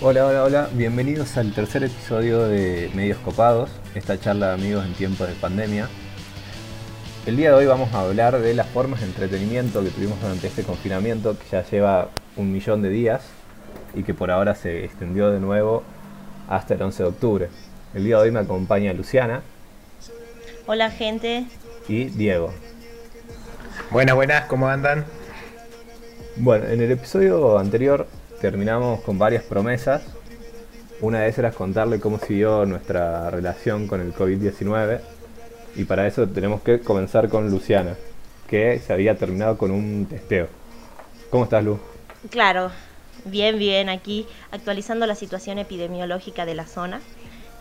Hola, hola, hola. Bienvenidos al tercer episodio de Medios Copados, esta charla de amigos en tiempos de pandemia. El día de hoy vamos a hablar de las formas de entretenimiento que tuvimos durante este confinamiento que ya lleva un millón de días y que por ahora se extendió de nuevo hasta el 11 de octubre. El día de hoy me acompaña Luciana Hola gente. y Diego. Buenas, buenas, ¿cómo andan? Bueno, en el episodio anterior terminamos con varias promesas. Una de esas era contarle cómo siguió nuestra relación con el COVID-19. Y para eso tenemos que comenzar con Luciana, que se había terminado con un testeo. ¿Cómo estás, Lu? Claro, bien, bien, aquí actualizando la situación epidemiológica de la zona.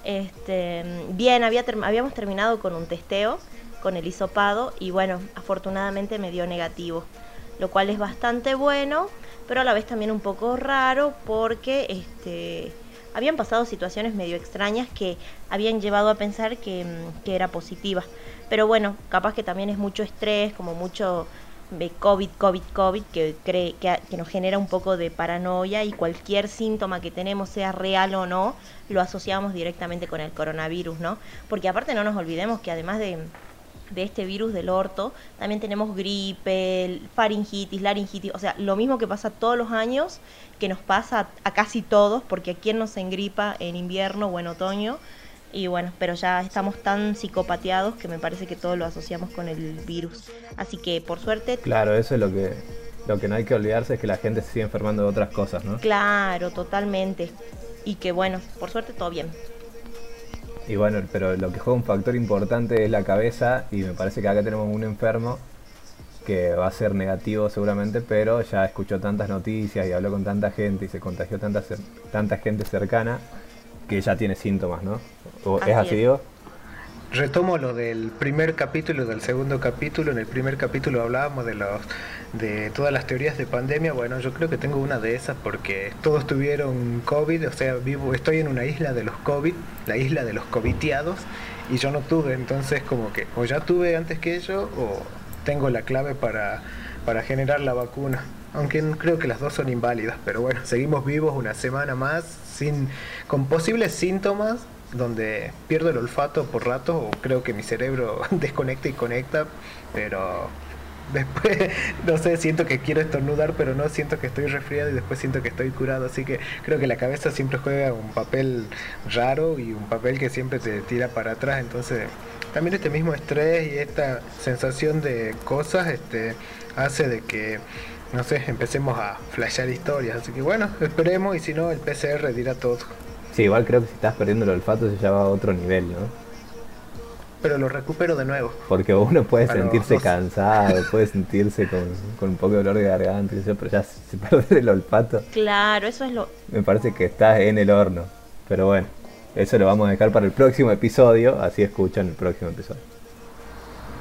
Este, bien, había ter- habíamos terminado con un testeo, con el hisopado, y bueno, afortunadamente me dio negativo, lo cual es bastante bueno, pero a la vez también un poco raro porque este, habían pasado situaciones medio extrañas que habían llevado a pensar que, mm, que era positiva. Pero bueno, capaz que también es mucho estrés, como mucho de COVID, COVID, COVID, que, cree, que, que nos genera un poco de paranoia y cualquier síntoma que tenemos, sea real o no, lo asociamos directamente con el coronavirus, ¿no? Porque aparte no nos olvidemos que además de, de este virus del orto, también tenemos gripe, faringitis, laringitis, o sea, lo mismo que pasa todos los años, que nos pasa a, casi todos, porque a quien nos engripa en invierno o en otoño, y bueno, pero ya estamos tan psicopateados que me parece que todo lo asociamos con el virus. Así que por suerte, Claro, eso es lo que, lo que no hay que olvidarse, es que la gente se sigue enfermando de otras cosas, ¿no? claro, totalmente. Y que bueno, por suerte todo bien. Y bueno, pero lo que juega un factor importante es la cabeza y me parece que acá tenemos un enfermo que va a ser negativo seguramente, pero ya escuchó tantas noticias y habló con tanta gente y se contagió tanta, tanta gente cercana que ya tiene síntomas, ¿no? ¿O Así ¿Es así. Diego? Retomo lo del primer capítulo y del segundo capítulo. En el primer capítulo hablábamos de los de todas las teorías de pandemia. Bueno, yo creo que tengo una de esas porque todos tuvieron COVID, o sea, vivo, estoy en una isla de los COVID, la isla de los coviteados, y yo no tuve, entonces como que o ya tuve antes que ellos o tengo la clave para, para generar la vacuna. Aunque creo que las dos son inválidas, pero bueno, seguimos vivos una semana más sin con posibles síntomas donde pierdo el olfato por rato o creo que mi cerebro desconecta y conecta, pero después no sé, siento que quiero estornudar, pero no siento que estoy resfriado y después siento que estoy curado, así que creo que la cabeza siempre juega un papel raro y un papel que siempre te tira para atrás, entonces también este mismo estrés y esta sensación de cosas este hace de que no sé, empecemos a flashear historias, así que bueno, esperemos y si no el PCR dirá todo. Sí, igual creo que si estás perdiendo el olfato se lleva a otro nivel, ¿no? Pero lo recupero de nuevo. Porque uno puede sentirse cansado, puede sentirse con, con un poco de dolor de garganta, y eso, pero ya si perder el olfato, Claro, eso es lo... me parece que estás en el horno. Pero bueno, eso lo vamos a dejar para el próximo episodio, así escuchan el próximo episodio.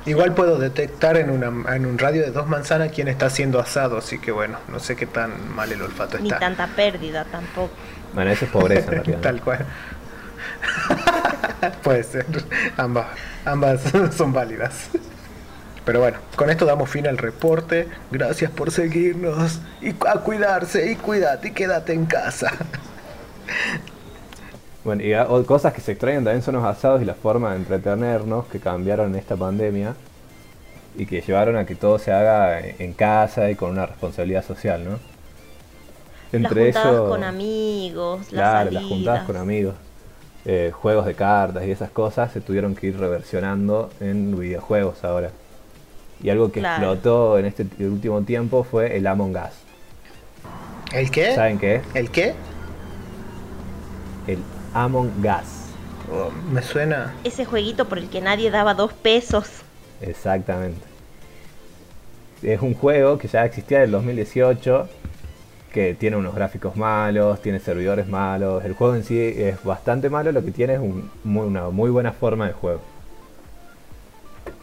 Igual puedo detectar en, una, en un radio de dos manzanas quién está haciendo asado, así que bueno, no sé qué tan mal el olfato Ni está. tanta pérdida tampoco. Bueno, eso es pobreza en realidad. ¿no? Tal cual. Puede ser. Ambas, ambas son válidas. Pero bueno, con esto damos fin al reporte. Gracias por seguirnos. Y a cuidarse, y cuídate, y quédate en casa. Bueno, y a- o- cosas que se extrañan también son los asados y la forma de entretenernos que cambiaron en esta pandemia y que llevaron a que todo se haga en casa y con una responsabilidad social, ¿no? las juntadas con amigos, las claro, las salidas. juntadas con amigos, eh, juegos de cartas y esas cosas se tuvieron que ir reversionando en videojuegos ahora. Y algo que Claro. explotó en este último tiempo fue el Among Us. ¿El qué? ¿Saben qué es? ¿El qué? El Among Us. Oh, me suena. Ese jueguito por el que nadie daba dos pesos. Exactamente. Es un juego que ya existía en el 2018, que tiene unos gráficos malos, tiene servidores malos. El juego en sí es bastante malo, lo que tiene es un- muy- una muy buena forma de juego.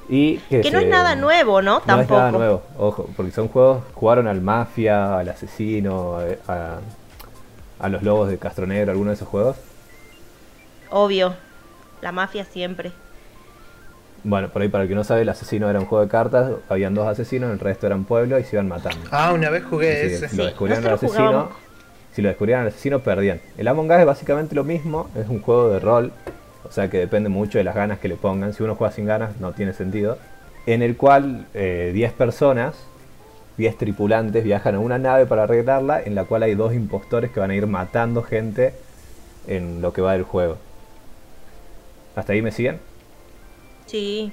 Y que Que no es nada nuevo, ¿no? No es Tampoco. nada nuevo, ojo, porque son juegos, jugaron al Mafia, al Asesino, a, a- a los Lobos de Castronegro, alguno de esos juegos. Obvio. La mafia siempre. Bueno, por ahí para el que no sabe, el asesino era un juego de cartas, habían dos asesinos, el resto eran pueblos y se iban matando. Ah, una vez jugué ese. Lo descubrieron Nosotros asesino si lo descubrían al asesino perdían. El Among Us es básicamente lo mismo, es un juego de rol, o sea que depende mucho de las ganas que le pongan. Si uno juega sin ganas no tiene sentido. En el cual 10 eh, personas, 10 tripulantes viajan a una nave para arreglarla, en la cual hay dos impostores que van a ir matando gente en lo que va del juego. ¿Hasta ahí me siguen? Sí.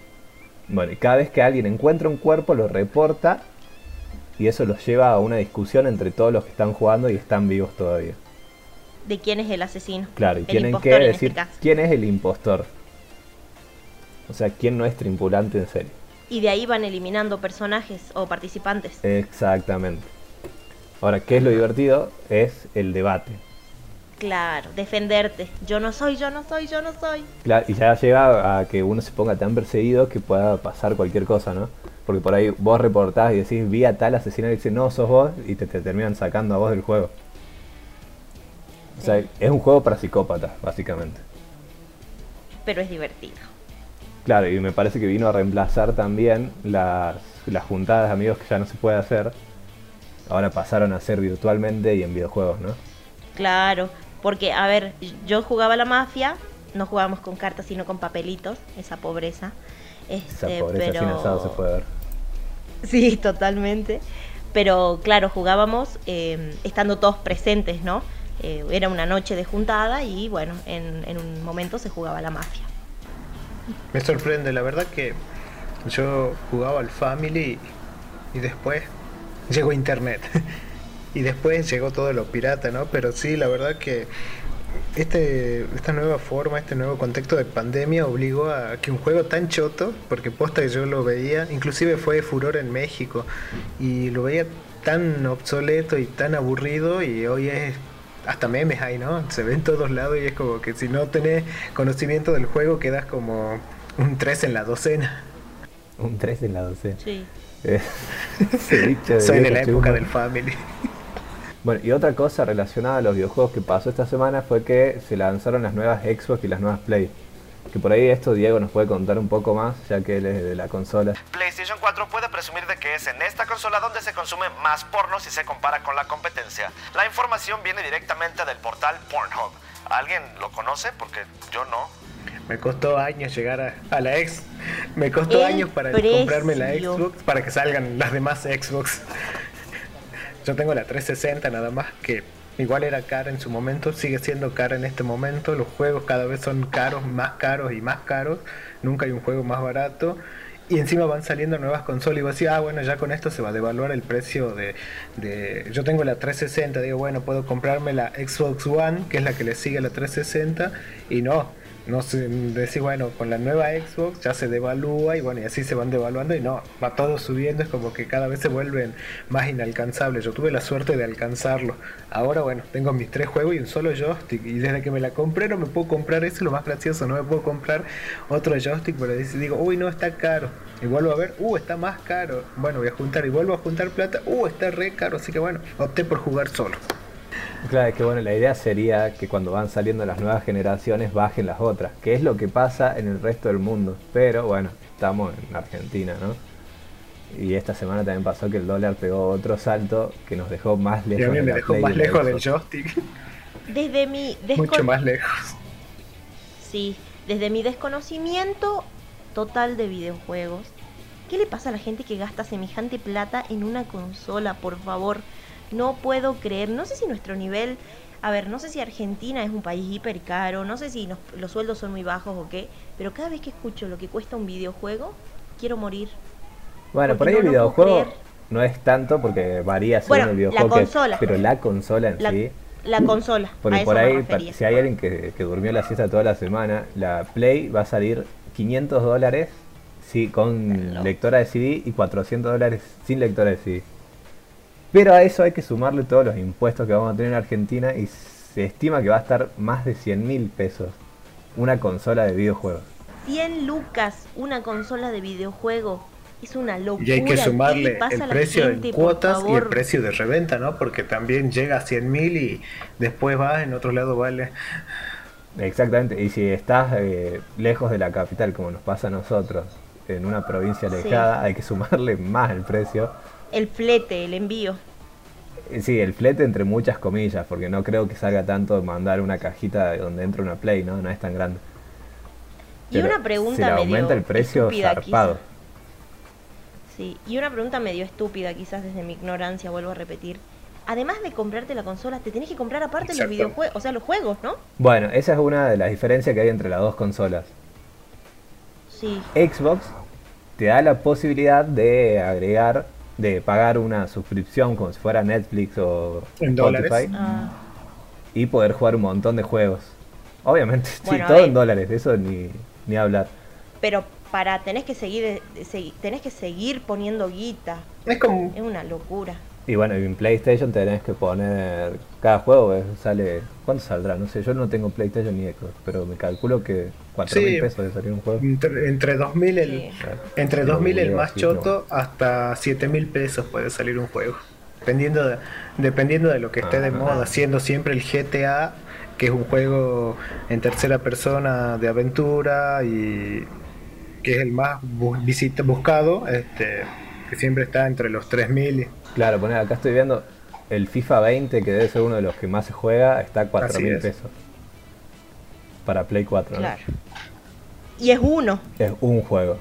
Bueno, y cada vez que alguien encuentra un cuerpo lo reporta y eso los lleva a una discusión entre todos los que están jugando y están vivos todavía. De quién es el asesino. Claro, y tienen que este decir quién es el impostor. O sea, quién no es tripulante en serio. Y de ahí van eliminando personajes o participantes. Exactamente. Ahora, ¿qué es lo divertido? Es el debate. Claro, defenderte. Yo no soy, yo no soy, yo no soy. Claro, y ya llega a que uno se ponga tan perseguido que pueda pasar cualquier cosa, ¿no? Porque por ahí vos reportás y decís, vi a tal asesino y dice, no, sos vos, y te, terminan sacando a vos del juego. O sea, es un juego para psicópatas, básicamente. Pero es divertido. Claro, y me parece que vino a reemplazar también las, las juntadas de amigos que ya no se puede hacer. Ahora pasaron a ser virtualmente y en videojuegos, ¿no? Claro, porque, a ver, yo jugaba la mafia, no jugábamos con cartas, sino con papelitos, esa pobreza. Este, esa pobreza sin asado se puede ver. Sí, totalmente. Pero claro, jugábamos eh, estando todos presentes, ¿no? Eh, era una noche de juntada y bueno, en, un momento se jugaba la mafia. Me sorprende, la verdad que yo jugaba al Family y después llegó Internet. y después llegó todo lo pirata, ¿no? Pero sí, la verdad que este, esta nueva forma, este nuevo contexto de pandemia obligó a que un juego tan choto, porque posta que yo lo veía, inclusive fue furor en México, y lo veía tan obsoleto y tan aburrido, y hoy es hasta memes hay, ¿no? Se ve en todos lados y es como que si no tenés conocimiento del juego quedas como un 3 en la docena. Un 3 en la docena. Sí. Soy de la época del Family. Bueno, y otra cosa relacionada a los videojuegos que pasó esta semana fue que se lanzaron las nuevas Xbox y las nuevas Play. Que por ahí esto Diego nos puede contar un poco más, ya que él es de la consola. PlayStation 4 puede presumir de que es en esta consola donde se consume más porno si se compara con la competencia. La información viene directamente del portal Pornhub. ¿Alguien lo conoce? Porque yo no. Me costó años llegar a, la X. Me costó años para comprarme la Xbox, para que salgan las demás Xbox. Yo tengo la 360 nada más que igual era cara en su momento, sigue siendo cara en este momento. Los juegos cada vez son caros, más caros y más caros. Nunca hay un juego más barato. Y encima van saliendo nuevas consolas y vos decís, ah, bueno, ya con esto se va a devaluar el precio de, de... Yo tengo la 360, digo, bueno, puedo comprarme la Xbox One, que es la que le sigue a la 360, y no, no sé, decir, bueno, con la nueva Xbox ya se devalúa y bueno, y así se van devaluando y no, va todo subiendo, es como que cada vez se vuelven más inalcanzables. Yo tuve la suerte de alcanzarlo. Ahora, bueno, tengo mis tres juegos y un solo joystick y desde que me la compré no me puedo comprar eso, lo más gracioso, no me puedo comprar otro joystick, pero digo, uy, no, está caro. Y vuelvo a ver, uh, está más caro. Bueno, voy a juntar y vuelvo a juntar plata, uh, está re caro, así que bueno, opté por jugar solo. Claro, es que bueno, la idea sería que cuando van saliendo las nuevas generaciones bajen las otras, que es lo que pasa en el resto del mundo. Pero bueno, estamos en Argentina, ¿no? Y esta semana también pasó que el dólar pegó otro salto que nos dejó más lejos. Y a mí me dejó más lejos del joystick. Desde mi mucho más lejos. Sí, desde mi desconocimiento total de videojuegos. ¿Qué le pasa a la gente que gasta semejante plata en una consola, por favor? No puedo creer, no sé si nuestro nivel, a ver, no sé si Argentina es un país hiper caro, no sé si los sueldos son muy bajos o qué, pero cada vez que escucho lo que cuesta un videojuego, quiero morir. Bueno, por ahí el videojuego no es tanto porque varía según el videojuego, la consola, pero la consola en sí. La consola. Porque por ahí, si hay alguien que, que, durmió la siesta toda la semana, la Play va a salir 500 dólares sí, con lectora de CD y 400 dólares sin lectora de CD. Pero a eso hay que sumarle todos los impuestos que vamos a tener en Argentina y se estima que va a estar más de 100 mil pesos una consola de videojuegos. 100 lucas una consola de videojuego. Es una locura. Y hay que sumarle el precio de cuotas y el precio de reventa, ¿no? Porque también llega a 100 mil y después va, en otro lado vale. Exactamente, y si estás eh, lejos de la capital, como nos pasa a nosotros, en una provincia alejada, hay que sumarle más el precio el flete, el envío. Sí, el flete entre muchas comillas, porque no creo que salga tanto mandar una cajita donde entra una Play, ¿no? No es tan grande. Y Pero una pregunta se le medio aumenta el precio estúpida, zarpado. quizá. Sí, y una pregunta medio estúpida, quizás desde mi ignorancia, vuelvo a repetir. Además de comprarte la consola, te tenés que comprar aparte los videojuegos, o sea, los juegos, ¿no? Bueno, esa es una de las diferencias que hay entre las dos consolas. Sí. Xbox te da la posibilidad de agregar, de pagar una suscripción como si fuera Netflix o ¿En Spotify dólares? Ah, y poder jugar un montón de juegos. Obviamente, Bueno, todo en dólares, de eso ni, ni hablar. pero para tenés que seguir segui- tenés que seguir poniendo guita. Es como. Es una locura. Y bueno, en PlayStation tenés que poner cada juego, eh, sale... ¿Cuánto saldrá? No sé, yo no tengo PlayStation ni Xbox, pero me calculo que 4 mil Sí. pesos de salir un juego. Entre, entre 2000 el, Sí. entre No, 2000 el más choto hasta 7000 pesos puede salir un juego. Dependiendo de, dependiendo de lo que esté de Ah. moda, siendo siempre el GTA, que es un juego en tercera persona de aventura y que es el más bu- visita, buscado, este, que siempre está entre los 3000 y- Claro, poner acá estoy viendo el FIFA 20, que debe ser uno de los que más se juega, está a 4 Así mil es. pesos. Para Play 4, ¿no? Claro. Y es uno. Es un juego.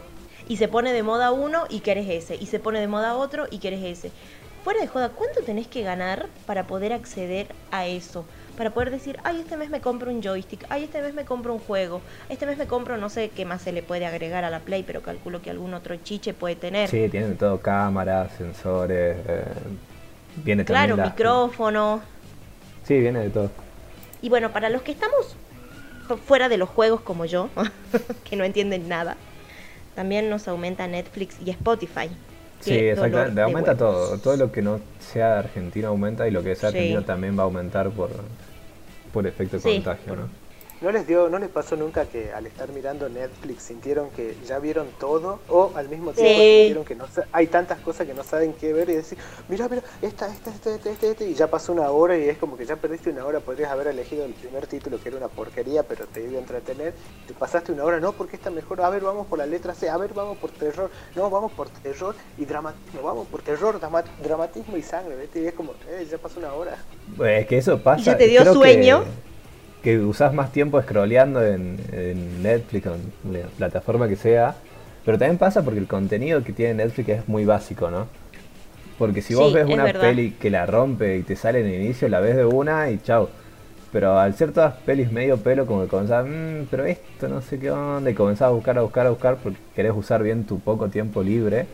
Y se pone de moda uno y querés ese. Y se pone de moda otro y querés ese. Fuera de joda, ¿cuánto tenés que ganar para poder acceder a eso? Para poder decir, ay, este mes me compro un joystick, ay, este mes me compro un juego, este mes me compro, no sé qué más se le puede agregar a la Play, pero calculo que algún otro chiche puede tener. Sí, tiene de todo, cámaras, sensores, eh, viene claro, también la- micrófono. Sí, viene de todo. Y bueno, para los que estamos fu- fuera de los juegos como yo, que no entienden nada, también nos aumenta Netflix y Spotify. Sí, exactamente, aumenta huevos. todo. Todo lo que no sea argentino aumenta y lo que sea Sí. argentino también va a aumentar por, por efecto de Sí, contagio, ¿no? ¿No les dio, no les pasó nunca que al estar mirando Netflix sintieron que ya vieron todo o al mismo tiempo Sí. sintieron que no hay tantas cosas que no saben qué ver y decir, mira, mira, esta, esta, esta, esta, esta, esta", y ya pasó una hora y es como que ya perdiste una hora, podrías haber elegido el primer título que era una porquería, pero te iba a entretener, te pasaste una hora, no, porque está mejor, a ver, vamos por la letra C, a ver, vamos por terror, no, vamos por terror y dramatismo, vamos por terror, drama- dramatismo y sangre, ¿viste? y es como, eh, ya pasó una hora. Pues es que eso pasa. ¿Y ya te dio creo sueño? Que, usás más tiempo scrolleando en, en Netflix o en la plataforma que sea. Pero también pasa porque el contenido que tiene Netflix es muy básico, ¿no? Porque si vos Sí, ves es una verdad. peli que la rompe y te sale en el inicio, la ves de una y chao. Pero al ser todas pelis medio pelo, como que comenzás, "Mm, pero esto no sé qué onda, y comenzás a buscar, a buscar, a buscar, porque querés usar bien tu poco tiempo libre.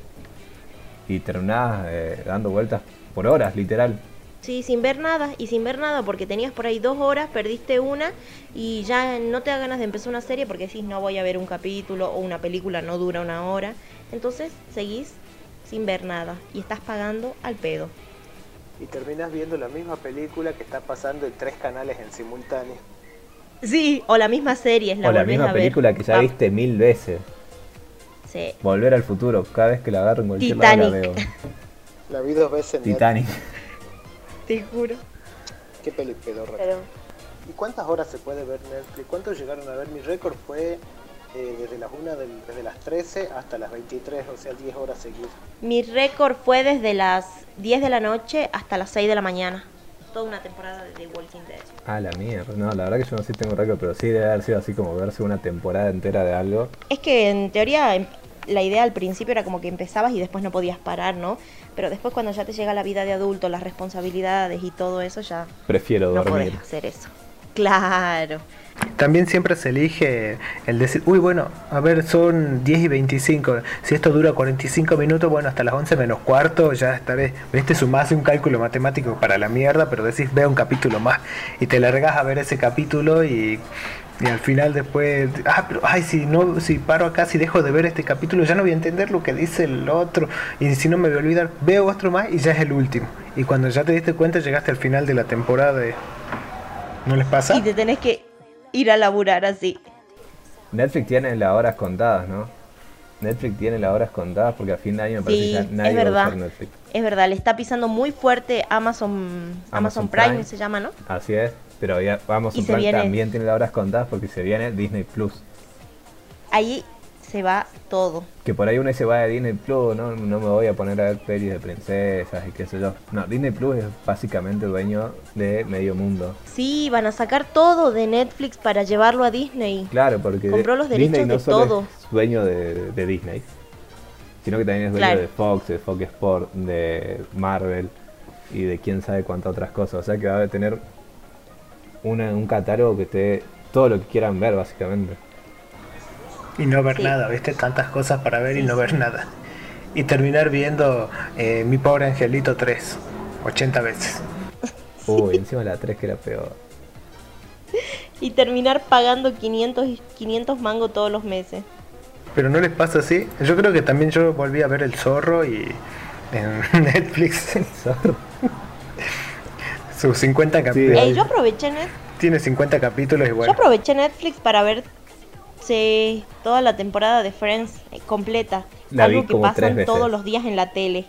Y terminás eh, dando vueltas por horas, literal. Sí, sin ver nada, y sin ver nada, porque tenías por ahí dos horas, perdiste una, y ya no te da ganas de empezar una serie porque decís, no voy a ver un capítulo, o una película no dura una hora. Entonces seguís sin ver nada, y estás pagando al pedo. Y terminas viendo la misma película que está pasando en tres canales en simultáneo. Sí, o la misma serie, la o la misma a ver. película que ya Va- viste mil veces. Sí. Volver al futuro. Cada vez que la agarro en cualquier lado la Titanic. veo. La vi dos veces en Titanic. Te juro. Qué peli pedorra. Pero ¿Y cuántas horas se puede ver Netflix? ¿Cuántos llegaron a ver? Mi récord fue eh, desde las 1 del- desde las 13 hasta las 23, o sea, 10 horas seguidas. mi récord fue desde las 10 de la noche hasta las 6 de la mañana. Toda una temporada de The Walking Dead. Ah, la mierda. No, la verdad que yo no sé si tengo récord, pero sí debe haber sido así como verse una temporada entera de algo. Es que en teoría em- la idea al principio era como que empezabas y después no podías parar, ¿no? Pero después cuando ya te llega la vida de adulto, las responsabilidades y todo eso, ya Prefiero no dormir. podés hacer eso. Claro. También siempre se elige el decir, uy, bueno, a ver, son 10 y 25. Si esto dura 45 minutos, bueno, hasta las 11 menos cuarto ya estaré. ¿Viste? Sumás un cálculo matemático para la mierda, pero decís, ve un capítulo más. Y te largas a ver ese capítulo y, y al final después, ah, pero, ay, si, no, si paro acá, si dejo de ver este capítulo, ya no voy a entender lo que dice el otro. Y si no me voy a olvidar, veo otro más y ya es el último. Y cuando ya te diste cuenta, llegaste al final de la temporada de... ¿No les pasa? Y te tenés que ir a laburar así. Netflix tiene las horas contadas, ¿no? Netflix tiene las horas contadas porque a fin de año me parece Sí, que ya es nadie va a verdad. usar Netflix. Es verdad, le está pisando muy fuerte Amazon, Amazon, Amazon Prime, Prime. se llama, ¿no? Así es. Pero ya vamos, Prime viene- también tiene las horas contadas porque se viene Disney Plus. Ahí se se va todo. Que por ahí uno se va de Disney Plus, ¿no? No me voy a poner a ver pelis de princesas y qué sé yo. No, Disney Plus es básicamente dueño de medio mundo. Sí, van a sacar todo de Netflix para llevarlo a Disney. Claro, porque Compró los derechos Disney no de solo todo. es dueño de, de Disney, sino que también es dueño Claro. de Fox, de Fox Sport, de Marvel y de quién sabe cuántas otras cosas. O sea que va a tener una- un catálogo que esté todo lo que quieran ver, básicamente. Y no ver Sí. nada, ¿viste? Tantas cosas para ver y no ver nada. Y terminar viendo eh, Mi Pobre Angelito 3, 80 veces. Uy, encima la 3 que era peor. Y terminar pagando 500, y- 500 mangos todos los meses. Pero no les pasa así. Yo creo que también yo volví a ver El Zorro y en Netflix Zorro. Sus 50 capítulos. Ey, yo aproveché Net- Tiene 50 capítulos y yo aproveché Netflix para ver sí, toda la temporada de Friends eh, completa. La vi algo que pasan todos los días en la tele.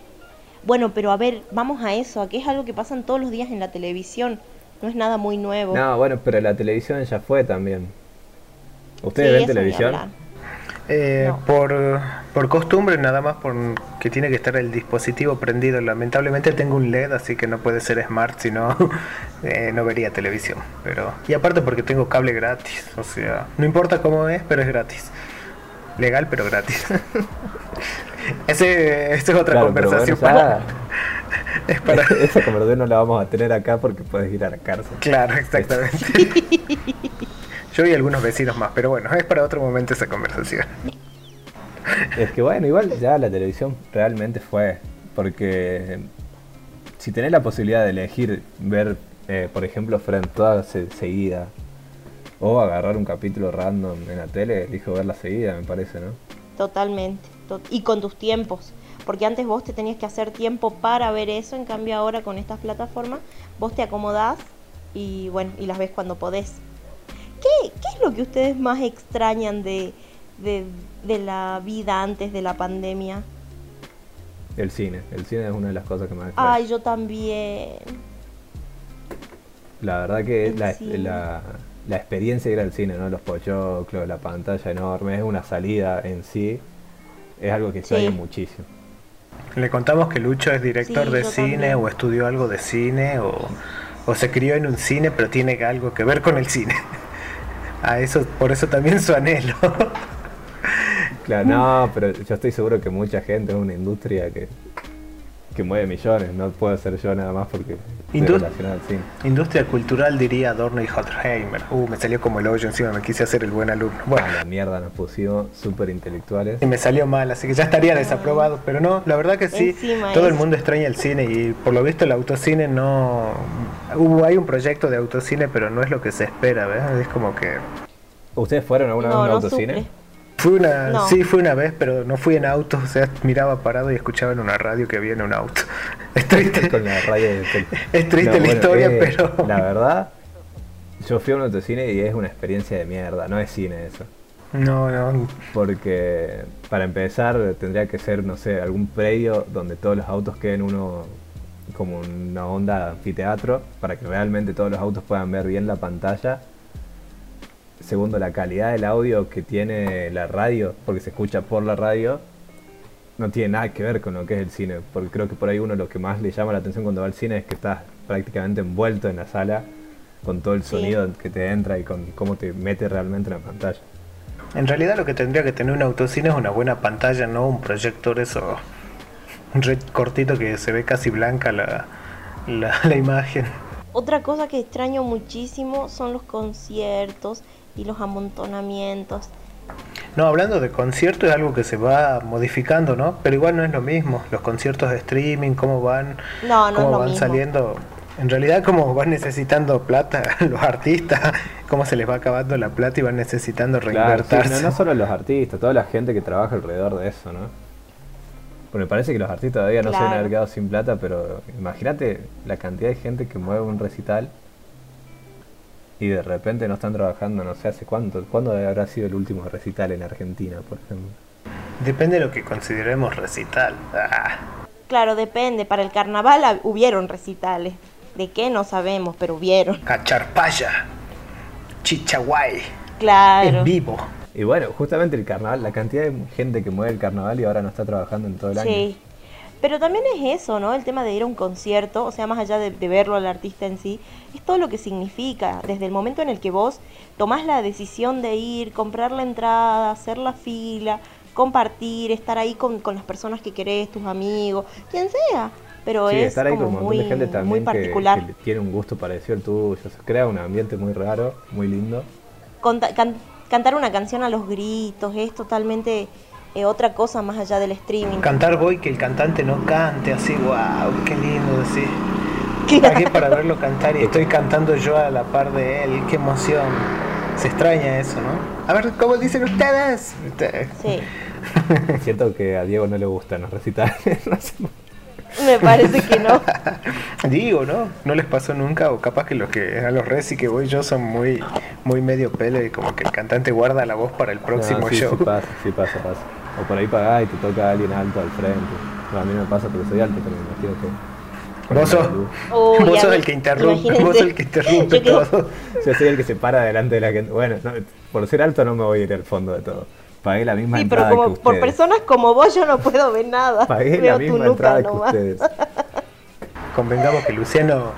Bueno, pero a ver, vamos a eso, a que es algo que pasan todos los días en la televisión. No es nada muy nuevo. No, bueno, pero la televisión ya fue también. ¿Ustedes Sí, ven televisión? Eh, No. por, por costumbre, nada más por que tiene que estar el dispositivo prendido. Lamentablemente tengo un LED, así que no puede ser smart, si no, eh, no vería televisión. Pero Y aparte porque tengo cable gratis, o sea, no importa cómo es, pero es gratis. Legal, pero gratis. Ese, esa es otra Claro, conversación. bueno, para, es para, Esa conversación no la vamos a tener acá porque puedes ir a la cárcel. claro, exactamente. Yo y algunos vecinos más, pero bueno, es para otro momento esa conversación. Es que bueno, igual ya la televisión realmente fue. Porque si tenés la posibilidad de elegir ver, eh, por ejemplo, Friends toda se- seguida, o agarrar un capítulo random en la tele, elijo verla seguida, me parece, ¿no? Totalmente. To- Y con tus tiempos. Porque antes vos te tenías que hacer tiempo para ver eso, en cambio ahora con estas plataformas vos te acomodás y bueno, y las ves cuando podés. ¿Qué, qué es lo que ustedes más extrañan de, de, de la vida antes de la pandemia? El cine. El cine es una de las cosas que más extraño. Ay, yo también. La verdad que la, la, la experiencia de ir al cine, ¿no? Los pochoclos, la pantalla enorme, es una salida en sí. Es algo que extraño Sí. muchísimo. Le contamos que Lucho es director Sí, de cine también. o estudió algo de cine o, o se crió en un cine pero tiene algo que ver con el cine. A eso, por eso también su anhelo. Claro, no, pero yo estoy seguro que mucha gente es una industria que, que mueve millones. No puedo ser yo nada más porque estoy Indus- relacionado al cine. Industria cultural diría Adorno y Horkheimer. Uh, me salió como el hoyo encima, me quise hacer el buen alumno. Bueno, A la mierda nos pusimos súper intelectuales. y me salió mal, así que ya estaría desaprobado. Pero no, la verdad que sí, Encima todo el mundo extraña el cine y por lo visto el autocine no... Hubo, hay un proyecto de autocine, pero no es lo que se espera, ¿verdad? Es como que... ¿Ustedes fueron alguna No, vez a un autocine? suple. Fui una, No. sí, fui una vez, pero no fui en auto, o sea, miraba parado y escuchaba en una radio que había en un auto. Es triste. Con la radio de tele. Es triste la historia, eh, pero- La verdad, yo fui a un autocine y es una experiencia de mierda. No es cine eso. No, no. Porque para empezar tendría que ser, no sé, algún predio donde todos los autos queden uno como una onda anfiteatro para que realmente todos los autos puedan ver bien la pantalla. Segundo, la calidad del audio que tiene la radio, porque se escucha por la radio, no tiene nada que ver con lo que es el cine. Porque creo que por ahí uno lo que más le llama la atención cuando va al cine es que estás prácticamente envuelto en la sala con todo el Sí. sonido que te entra y con cómo te mete realmente en la pantalla. En realidad lo que tendría que tener un autocine es una buena pantalla, no un proyector eso. Un red cortito que se ve casi blanca la, la, la imagen. Otra cosa que extraño muchísimo son los conciertos y los amontonamientos. No, hablando de conciertos es algo que se va modificando, ¿no? Pero igual no es lo mismo. Los conciertos de streaming, cómo van, No, no cómo es lo van mismo. saliendo. En realidad, cómo van necesitando plata los artistas, cómo se les va acabando la plata y van necesitando Claro, sí, reinvertirse. no, no solo los artistas, toda la gente que trabaja alrededor de eso, ¿no? Porque me parece que los artistas todavía no se han haber quedado sin plata, pero imagínate la cantidad de gente que mueve un recital y de repente no están trabajando, no sé hace cuánto. ¿Cuándo habrá sido el último recital en Argentina, por ejemplo? Depende de lo que consideremos recital. Ah, Claro, depende. Para el carnaval hubieron recitales. ¿De qué? No sabemos, pero hubieron. Cacharpaya, Chichaguay, Claro. en vivo. Y bueno, justamente el carnaval, la cantidad de gente que mueve el carnaval y ahora no está trabajando en todo el año. Sí. Pero también es eso, ¿no? El tema de ir a un concierto, o sea, más allá de, de verlo al artista en sí, es todo lo que significa. Desde el momento en el que vos tomás la decisión de ir, comprar la entrada, hacer la fila, compartir, estar ahí con, con las personas que querés, tus amigos, quien sea. Pero Sí, es estar ahí como con un montón muy, de gente también muy que- particular. Que, tiene un gusto parecido al tuyo. Se crea un ambiente muy raro, muy lindo. Conta- can- cantar una canción a los gritos es totalmente eh, otra cosa más allá del streaming. Cantar voy que el cantante no cante así, wow, qué lindo decir. Pagué para verlo cantar y estoy cantando yo a la par de él, qué emoción. Se extraña eso, ¿no? A ver, ¿cómo dicen ustedes? Ustedes. Sí, Siento que a Diego no le gustan los recitales. me parece que no. Digo, ¿no? No les pasó nunca, o capaz que los que a los reci que voy yo son muy, muy medio pelo y como que el cantante guarda la voz para el próximo No, sí, show. Sí pasa, sí pasa, pasa. O por ahí pagás y te toca alguien alto al frente. No, a mí no me pasa porque soy alto, pero me imagino que... Vos sos, Uy, vos a sos mí- el que interrumpe, vos sos el que interrumpe todo. Yo soy el que se para delante de la gente. Bueno, no, por ser alto no me voy a ir al fondo de todo. Pagué la misma Sí, pero como que por personas como vos yo no puedo ver nada. Pagué Veo la misma entrada que nomás. ustedes. Convengamos que Luciano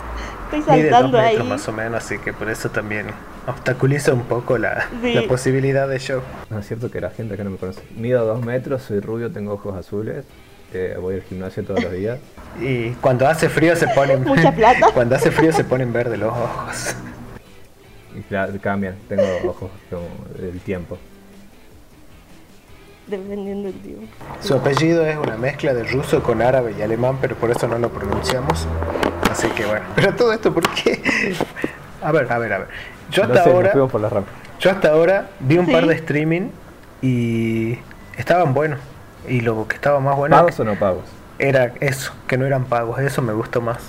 Estoy mide dos saltando metros ahí. más o menos, así que por eso también obstaculiza un poco la, Sí. la posibilidad de show. No es cierto que la gente que no me conoce. Mido dos metros, soy rubio, tengo ojos azules. eh, voy al gimnasio todos los días. Y cuando hace frío se ponen Mucha plata. cuando hace frío se ponen verde los ojos. Y claro, cambian. Tengo ojos como del tiempo. Dependiendo del tiempo. Su apellido es una mezcla de ruso con árabe y alemán, pero por eso no lo pronunciamos. Así que bueno. Pero todo esto, ¿por qué? A ver, a ver, a ver. Yo No hasta sé, ahora, por yo hasta ahora vi un Sí. par de streaming y estaban buenos. Y lo que estaba más bueno ¿Pagos o no pagos? era eso, que no eran pagos. Eso me gustó más.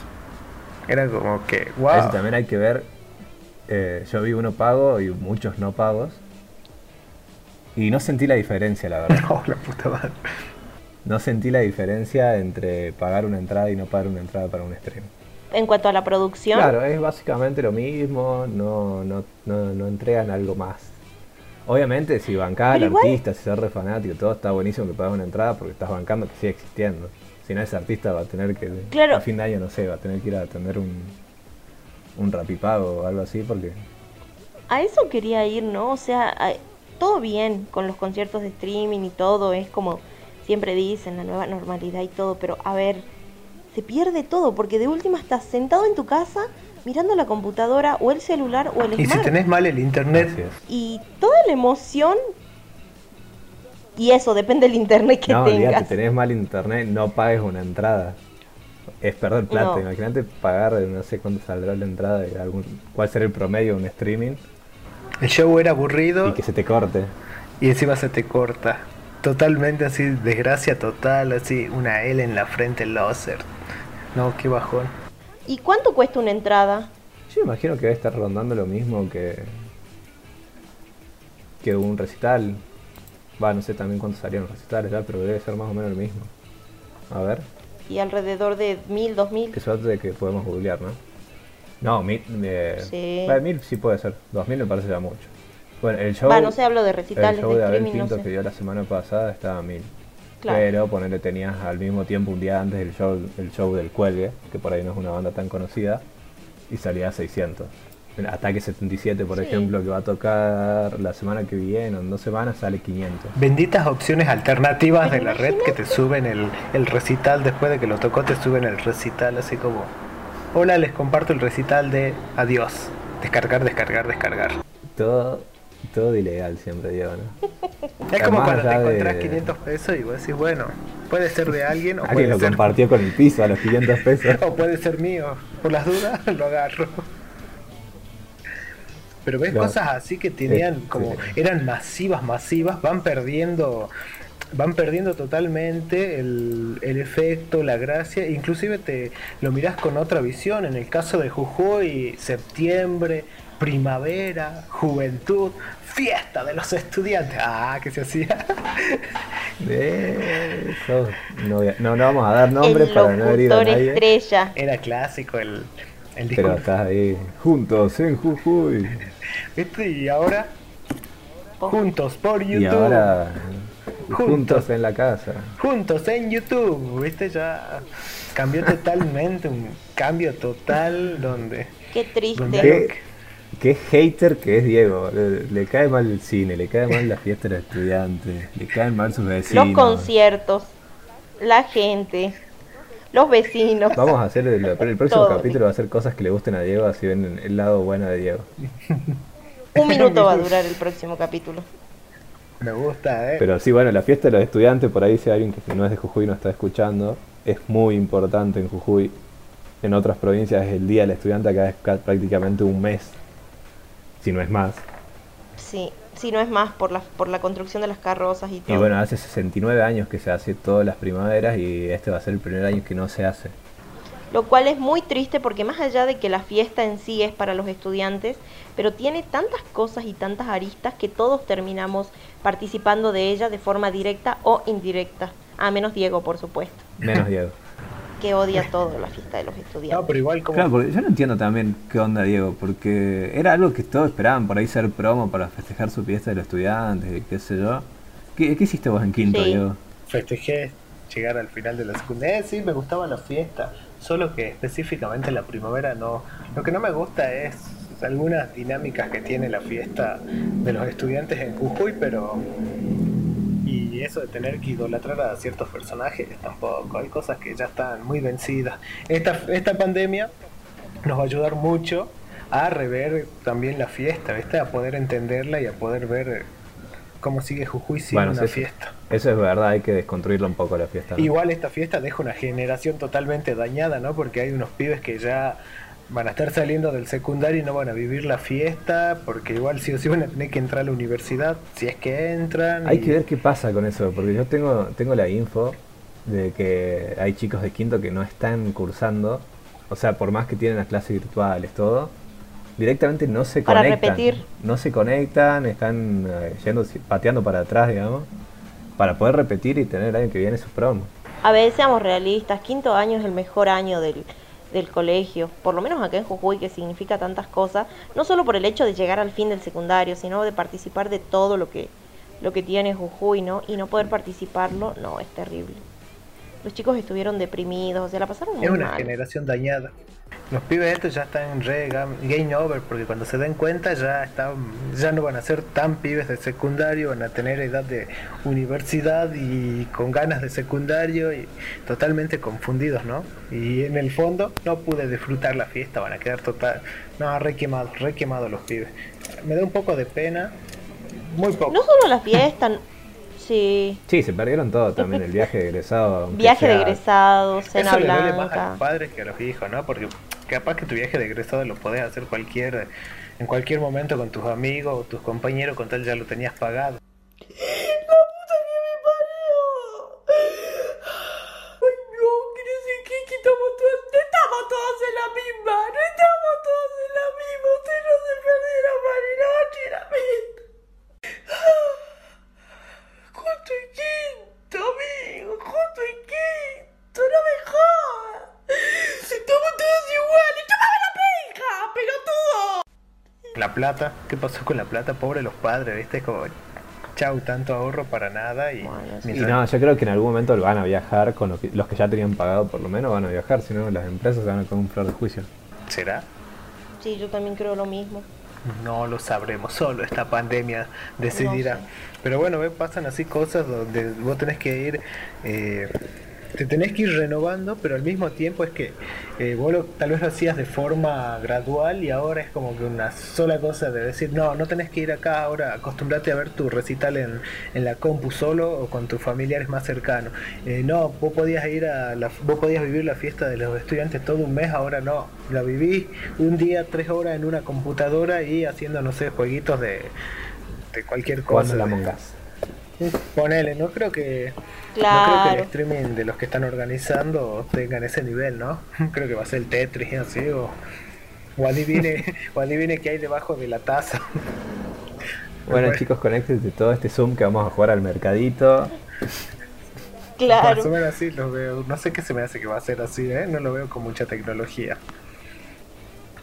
Era como que, Eso wow. también hay que ver. eh, yo vi uno pago y muchos no pagos. Y no sentí la diferencia, la verdad. No, la puta madre. No sentí la diferencia entre pagar una entrada y no pagar una entrada para un stream. En cuanto a la producción, Claro, es básicamente lo mismo, no, no, no, no entregan algo más. Obviamente, si bancás al artista, si sos re fanático, todo está buenísimo que pagas una entrada porque estás bancando que sigue existiendo. Si no, ese artista va a tener que, Claro. a fin de año, no sé, va a tener que ir a atender un, un rapipago o algo así porque... a eso quería ir, ¿no? O sea, a- todo bien con los conciertos de streaming y todo, es como siempre dicen, la nueva normalidad y todo, pero a ver, se pierde todo, porque de última estás sentado en tu casa mirando la computadora o el celular o el Y si tenés mal el internet. Y toda la emoción, y eso, depende del internet que no, tengas. tenés mal internet, no pagues una entrada. Es perder plata. No. Imagínate pagar, no sé cuánto saldrá la entrada, de algún, cuál será el promedio de un streaming el show era aburrido y que se te corte. y encima se te corta. Totalmente así, desgracia total, así, una L en la frente láser. No, qué bajón. ¿Y cuánto cuesta una entrada? Yo imagino que debe estar rondando lo mismo que que un recital. Va, no sé también cuántos salieron los recitales, ya, pero debe ser más o menos lo mismo. A ver, Y alrededor de mil, dos mil. qué suerte de que podemos googlear, ¿no? No, mil, eh, Sí. mil sí puede ser, dos mil me parece ya mucho. Bueno, el show, Va, no sé, hablo de el recitales, show de de Abel no Pinto sé. que dio la semana pasada estaba a mil. Claro. Pero ponerle tenías al mismo tiempo un día antes el show, el show del Cuelgue, que por ahí no es una banda tan conocida, y salía a 600. El Ataque 77, por Sí. ejemplo, que va a tocar la semana que viene, o en dos semanas, sale 500. Benditas opciones alternativas de la red que te suben el, el recital después de que lo tocó, te suben el recital así como, hola, les comparto el recital de adiós. Descargar, descargar, descargar. Todo, todo ilegal siempre, Diego, ¿no? Es como cuando te ya de- encontrás 500 pesos y vos decís, bueno, puede ser de alguien o Alguien puede lo ser, compartió con el piso a los 500 pesos. o puede ser mío. Por las dudas lo agarro. Pero ves No. cosas así que tenían Sí, como eran masivas, masivas, van perdiendo van perdiendo totalmente el, el efecto, la gracia, inclusive te lo mirás con otra visión, en el caso de Jujuy, septiembre, primavera, juventud, fiesta de los estudiantes, ah, que se hacía. Eso. No, no, no vamos a dar nombres el para no herir a nadie. estrella. Era clásico el, el Pero estás ahí juntos en Jujuy. ¿Viste? Y ahora juntos por YouTube. Y ahora Juntos. juntos en la casa. Juntos en YouTube, ¿viste? Ya cambió totalmente, un cambio total donde... Qué donde triste. algo ¿Qué? hater que es Diego. Le, le cae mal el cine, le cae mal la fiesta de los estudiantes, le caen mal sus vecinos. Los conciertos, la gente, los vecinos. Vamos a hacer el, el próximo Todo. capítulo va a ser cosas que le gusten a Diego, así ven el lado bueno de Diego. Un minuto va a durar el próximo capítulo. Me gusta, ¿eh? Pero sí, bueno, la fiesta de los estudiantes, por ahí si alguien que no es de Jujuy no está escuchando, es muy importante en Jujuy. En otras provincias el Día del Estudiante acá es ca- prácticamente un mes, si no es más. Sí, si no es más por la, por la construcción de las carrozas y todo. Y bueno, hace 69 años que se hace todas las primaveras y este va a ser el primer año que no se hace. Lo cual es muy triste porque más allá de que la fiesta en sí es para los estudiantes, pero tiene tantas cosas y tantas aristas que todos terminamos participando de ella de forma directa o indirecta. A menos Diego, por supuesto, Menos Diego. que odia todo la fiesta de los estudiantes. No, pero igual como... Claro, porque yo no entiendo también qué onda Diego, porque era algo que todos esperaban por ahí ser promo para festejar su fiesta de los estudiantes y qué sé yo. ¿Qué, qué hiciste vos en quinto, Sí. Diego? festejé llegar al final de la secundaria. Eh, sí, me gustaba la fiesta, solo que específicamente la primavera no. Lo que no me gusta es algunas dinámicas que tiene la fiesta de los estudiantes en Jujuy, pero. Y eso de tener que idolatrar a ciertos personajes tampoco. Hay cosas que ya están muy vencidas. Esta, esta pandemia nos va a ayudar mucho a rever también la fiesta, ¿viste? A poder entenderla y a poder ver cómo sigue Jujuy sin Bueno, una sí, sí. fiesta. Eso es verdad, hay que desconstruirlo un poco la fiesta. ¿no? Igual esta fiesta deja una generación totalmente dañada, ¿no? Porque hay unos pibes que ya van a estar saliendo del secundario y no van a vivir la fiesta, porque igual sí o sí van a tener que entrar a la universidad, si es que entran. Hay y- que ver qué pasa con eso, porque yo tengo, tengo la info de que hay chicos de quinto que no están cursando, o sea, por más que tienen las clases virtuales, todo, directamente no se Para conectan. repetir. No se conectan, están eh, yendo, pateando para atrás, digamos, para poder repetir y tener el año que viene su promo. A ver, seamos realistas, quinto año es el mejor año del, del colegio, por lo menos acá en Jujuy, que significa tantas cosas, no solo por el hecho de llegar al fin del secundario, sino de participar de todo lo que, lo que tiene Jujuy, ¿no? Y no poder participarlo, no, es terrible. Los chicos estuvieron deprimidos, o sea, la pasaron muy Es una mal. generación dañada. Los pibes estos ya están re gam- game over, porque cuando se den cuenta ya están, ya no van a ser tan pibes de secundario, van a tener edad de universidad y con ganas de secundario y totalmente confundidos, ¿no? Y en el fondo no pude disfrutar la fiesta, van a quedar total, no, re quemados, re quemados los pibes. Me da un poco de pena, muy poco. No solo la fiesta, sí, Sí, se perdieron todo también, el viaje de egresado. viaje de sea- egresados, cena Eso le duele más a blanca. los padres que a los hijos, ¿no? Porque capaz que tu viaje de egresado lo podés hacer cualquier en cualquier momento con tus amigos o tus compañeros con tal ya lo tenías pagado. Ay, no, que no sé qué, que estamos todos, estamos todos en la misma, no estamos todos en la misma, ustedes no se perdieron Bariloche, la misma. Justo y quinto, amigo, justo y quinto, no me La plata, ¿qué pasó con la plata? Pobre los padres, ¿viste? Es como, chau, tanto ahorro para nada y... Bueno, sí. Y mientras- no, yo creo que en algún momento van a viajar, con los que, los que ya tenían pagado por lo menos van a viajar, si no las empresas se van a con un flor de juicio. ¿Será? Sí, yo también creo lo mismo. No lo sabremos, solo esta pandemia decidirá. No sé. Pero bueno, pasan así cosas donde vos tenés que ir, eh, te tenés que ir renovando, pero al mismo tiempo es que eh, vos lo- tal vez lo hacías de forma gradual y ahora es como que una sola cosa de decir, no, no tenés que ir acá ahora, acostumbrate a ver tu recital en, en la compu solo o con tus familiares más cercanos. Eh, no, vos podías ir a la, vos podías vivir la fiesta de los estudiantes todo un mes, ahora no, la viví un día, tres horas en una computadora y haciendo, no sé, jueguitos de, de cualquier cosa. La de-. Ponele, no creo que no creo que el streaming de los que están organizando tengan ese nivel, ¿no? Creo que va a ser el Tetris así o, o adivine, o adivine qué hay debajo de la taza. Bueno Bueno. chicos, conéctense todo este Zoom que vamos a jugar al mercadito. Más o Claro. menos así lo veo. No sé qué se me hace que va a ser así, ¿eh? No lo veo con mucha tecnología.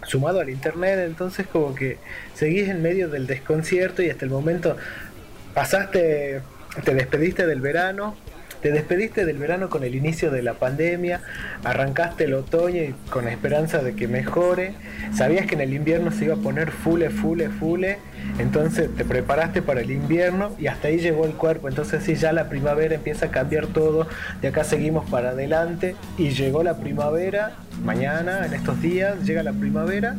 Sumado al internet, entonces como que seguís en medio del desconcierto y hasta el momento pasaste, te despediste del verano, te despediste del verano con el inicio de la pandemia, arrancaste el otoño y con esperanza de que mejore, sabías que en el invierno se iba a poner fule, fule, fule, entonces te preparaste para el invierno y hasta ahí llegó el cuerpo, entonces sí, ya la primavera empieza a cambiar todo, de acá seguimos para adelante y llegó la primavera, mañana, en estos días, llega la primavera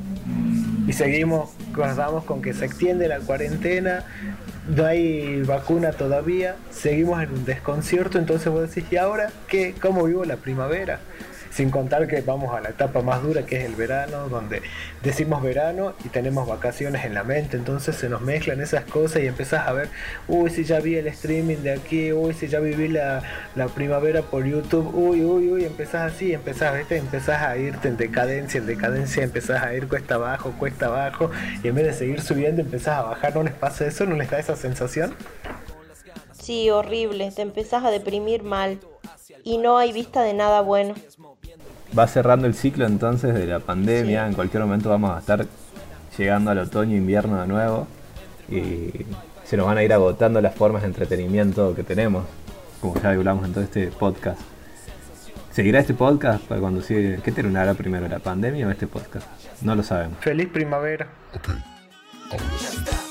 y seguimos, nos con que se extiende la cuarentena, no hay vacuna todavía, seguimos en un desconcierto, entonces vos decís, ¿y ahora qué? ¿Cómo vivo la primavera? Sin contar que vamos a la etapa más dura que es el verano, donde decimos verano y tenemos vacaciones en la mente, entonces se nos mezclan esas cosas y empezás a ver, uy, si ya vi el streaming de aquí, uy, si ya viví la, primavera por YouTube, uy, uy, uy, empezás así, empezás, ¿viste? empezás a irte en decadencia, en decadencia, empezás a ir cuesta abajo, cuesta abajo, y en vez de seguir subiendo empezás a bajar, ¿no les pasa eso? ¿No les da esa sensación? Sí, horrible, te empezás a deprimir mal y no hay vista de nada bueno va cerrando el ciclo entonces de la pandemia. En cualquier momento vamos a estar llegando al otoño, invierno de nuevo. Y se nos van a ir agotando las formas de entretenimiento que tenemos. Como ya hablamos en todo este podcast. ¿Seguirá este podcast para cuando sigue? ¿Qué terminará primero, la pandemia o este podcast? No lo sabemos. Feliz primavera. Okay.